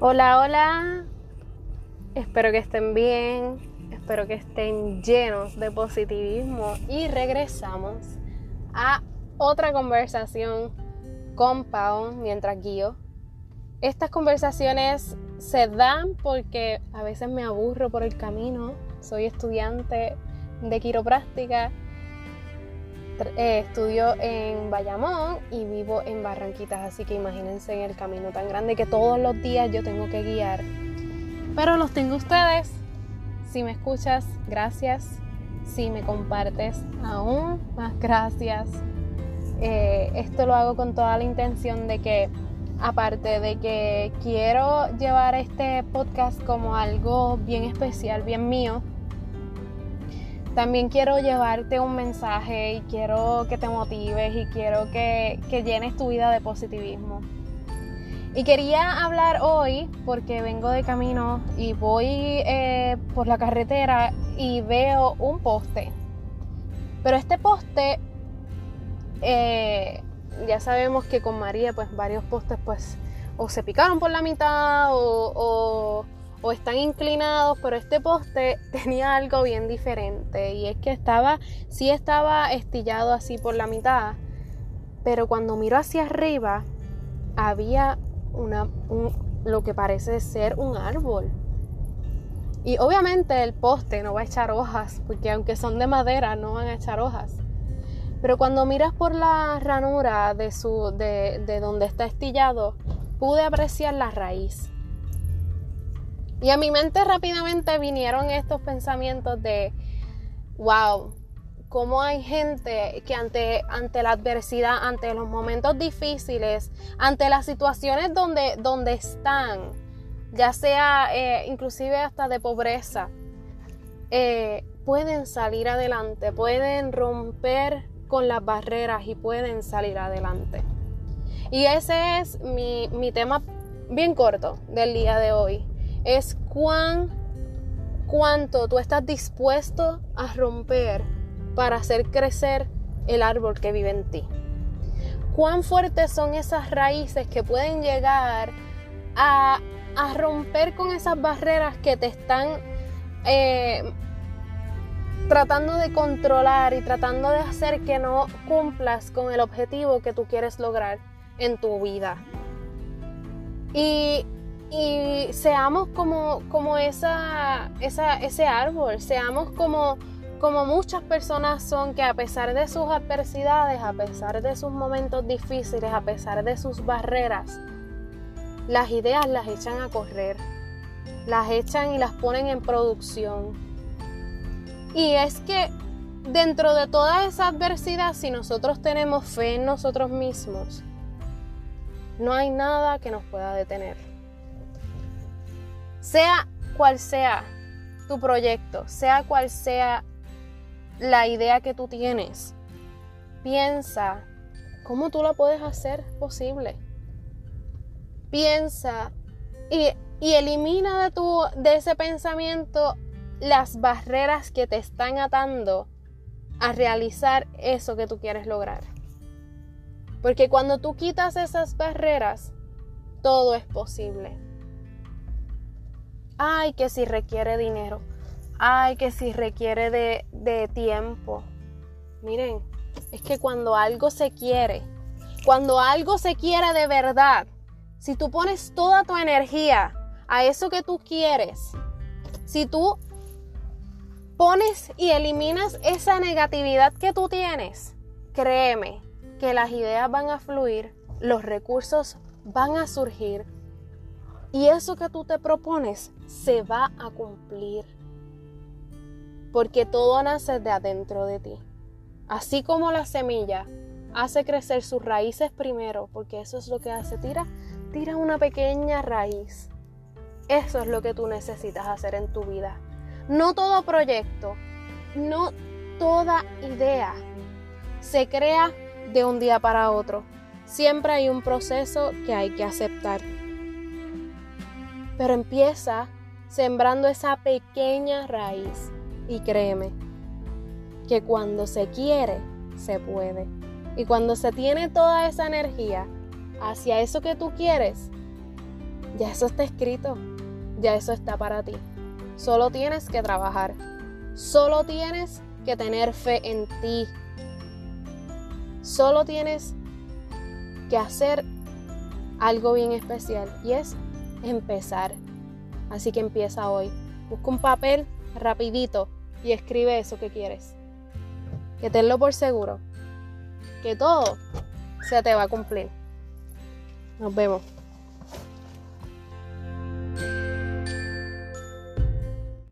Hola, hola. Espero que estén bien. Espero que estén llenos de positivismo. Y regresamos a otra conversación con Pau mientras guío. Estas conversaciones se dan porque a veces me aburro por el camino. Soy estudiante de quiropráctica eh, estudio en Bayamón y vivo en Barranquitas, así que imagínense en el camino tan grande que todos los días yo tengo que guiar. Pero los tengo ustedes. Si me escuchas, gracias. Si me compartes, aún más gracias. Eh, esto lo hago con toda la intención de que, aparte de que quiero llevar este podcast como algo bien especial, bien mío, también quiero llevarte un mensaje y quiero que te motives y quiero que, llenes tu vida de positivismo. Y quería hablar hoy porque vengo de camino y voy eh, por la carretera y veo un poste. Pero este poste, eh, ya sabemos que con María pues varios postes pues o se picaron por la mitad o o están inclinados, pero este poste tenía algo bien diferente y es que estaba, sí estaba estillado así por la mitad, pero cuando miro hacia arriba había una, lo que parece ser un árbol. Y obviamente el poste no va a echar hojas, porque aunque son de madera no van a echar hojas. Pero cuando miras por la ranura de, su, de, de donde está estillado, pude apreciar la raíz. Y a mi mente rápidamente vinieron estos pensamientos de, wow, cómo hay gente que ante, ante la adversidad, ante los momentos difíciles, ante las situaciones donde, donde están, ya sea eh, inclusive hasta de pobreza, eh, pueden salir adelante, pueden romper con las barreras y pueden salir adelante. Y ese es mi, mi tema bien corto del día de hoy es cuán, cuánto tú estás dispuesto a romper para hacer crecer el árbol que vive en ti. Cuán fuertes son esas raíces que pueden llegar a, romper con esas barreras que te están eh, tratando de controlar y tratando de hacer que no cumplas con el objetivo que tú quieres lograr en tu vida. Y y seamos como, como esa, ese árbol, seamos como, como muchas personas son que a pesar de sus adversidades, a pesar de sus momentos difíciles, a pesar de sus barreras, las ideas las echan a correr, las echan y las ponen en producción. Y es que dentro de toda esa adversidad, si nosotros tenemos fe en nosotros mismos, no hay nada que nos pueda detener. Sea cual sea tu proyecto, sea cual sea la idea que tú tienes, piensa cómo tú la puedes hacer posible. Piensa y, elimina de, tu, de ese pensamiento las barreras que te están atando a realizar eso que tú quieres lograr. Porque cuando tú quitas esas barreras, todo es posible. Ay, que si requiere dinero. Ay, que si requiere de, tiempo. Miren, es que cuando algo se quiere, cuando algo se quiere de verdad, si tú pones toda tu energía a eso que tú quieres, si tú pones y eliminas esa negatividad que tú tienes, créeme que las ideas van a fluir, los recursos van a surgir y eso que tú te propones se va a cumplir. Porque todo nace de adentro de ti. Así como la semilla hace crecer sus raíces primero, porque eso es lo que hace, tira, tira una pequeña raíz. Eso es lo que tú necesitas hacer en tu vida. No todo proyecto, no toda idea se crea de un día para otro. Siempre hay un proceso que hay que aceptar. Pero empieza sembrando esa pequeña raíz y créeme que cuando se quiere, se puede. Y cuando se tiene toda esa energía hacia eso que tú quieres, Ya eso está escrito, ya eso está para ti. Solo tienes que trabajar, solo tienes que tener fe en ti, solo tienes que hacer algo bien especial y es empezar. Así que empieza hoy. Busca un papel rapidito y escribe eso que quieres. Que tenlo por seguro. Que todo se te va a cumplir. Nos vemos.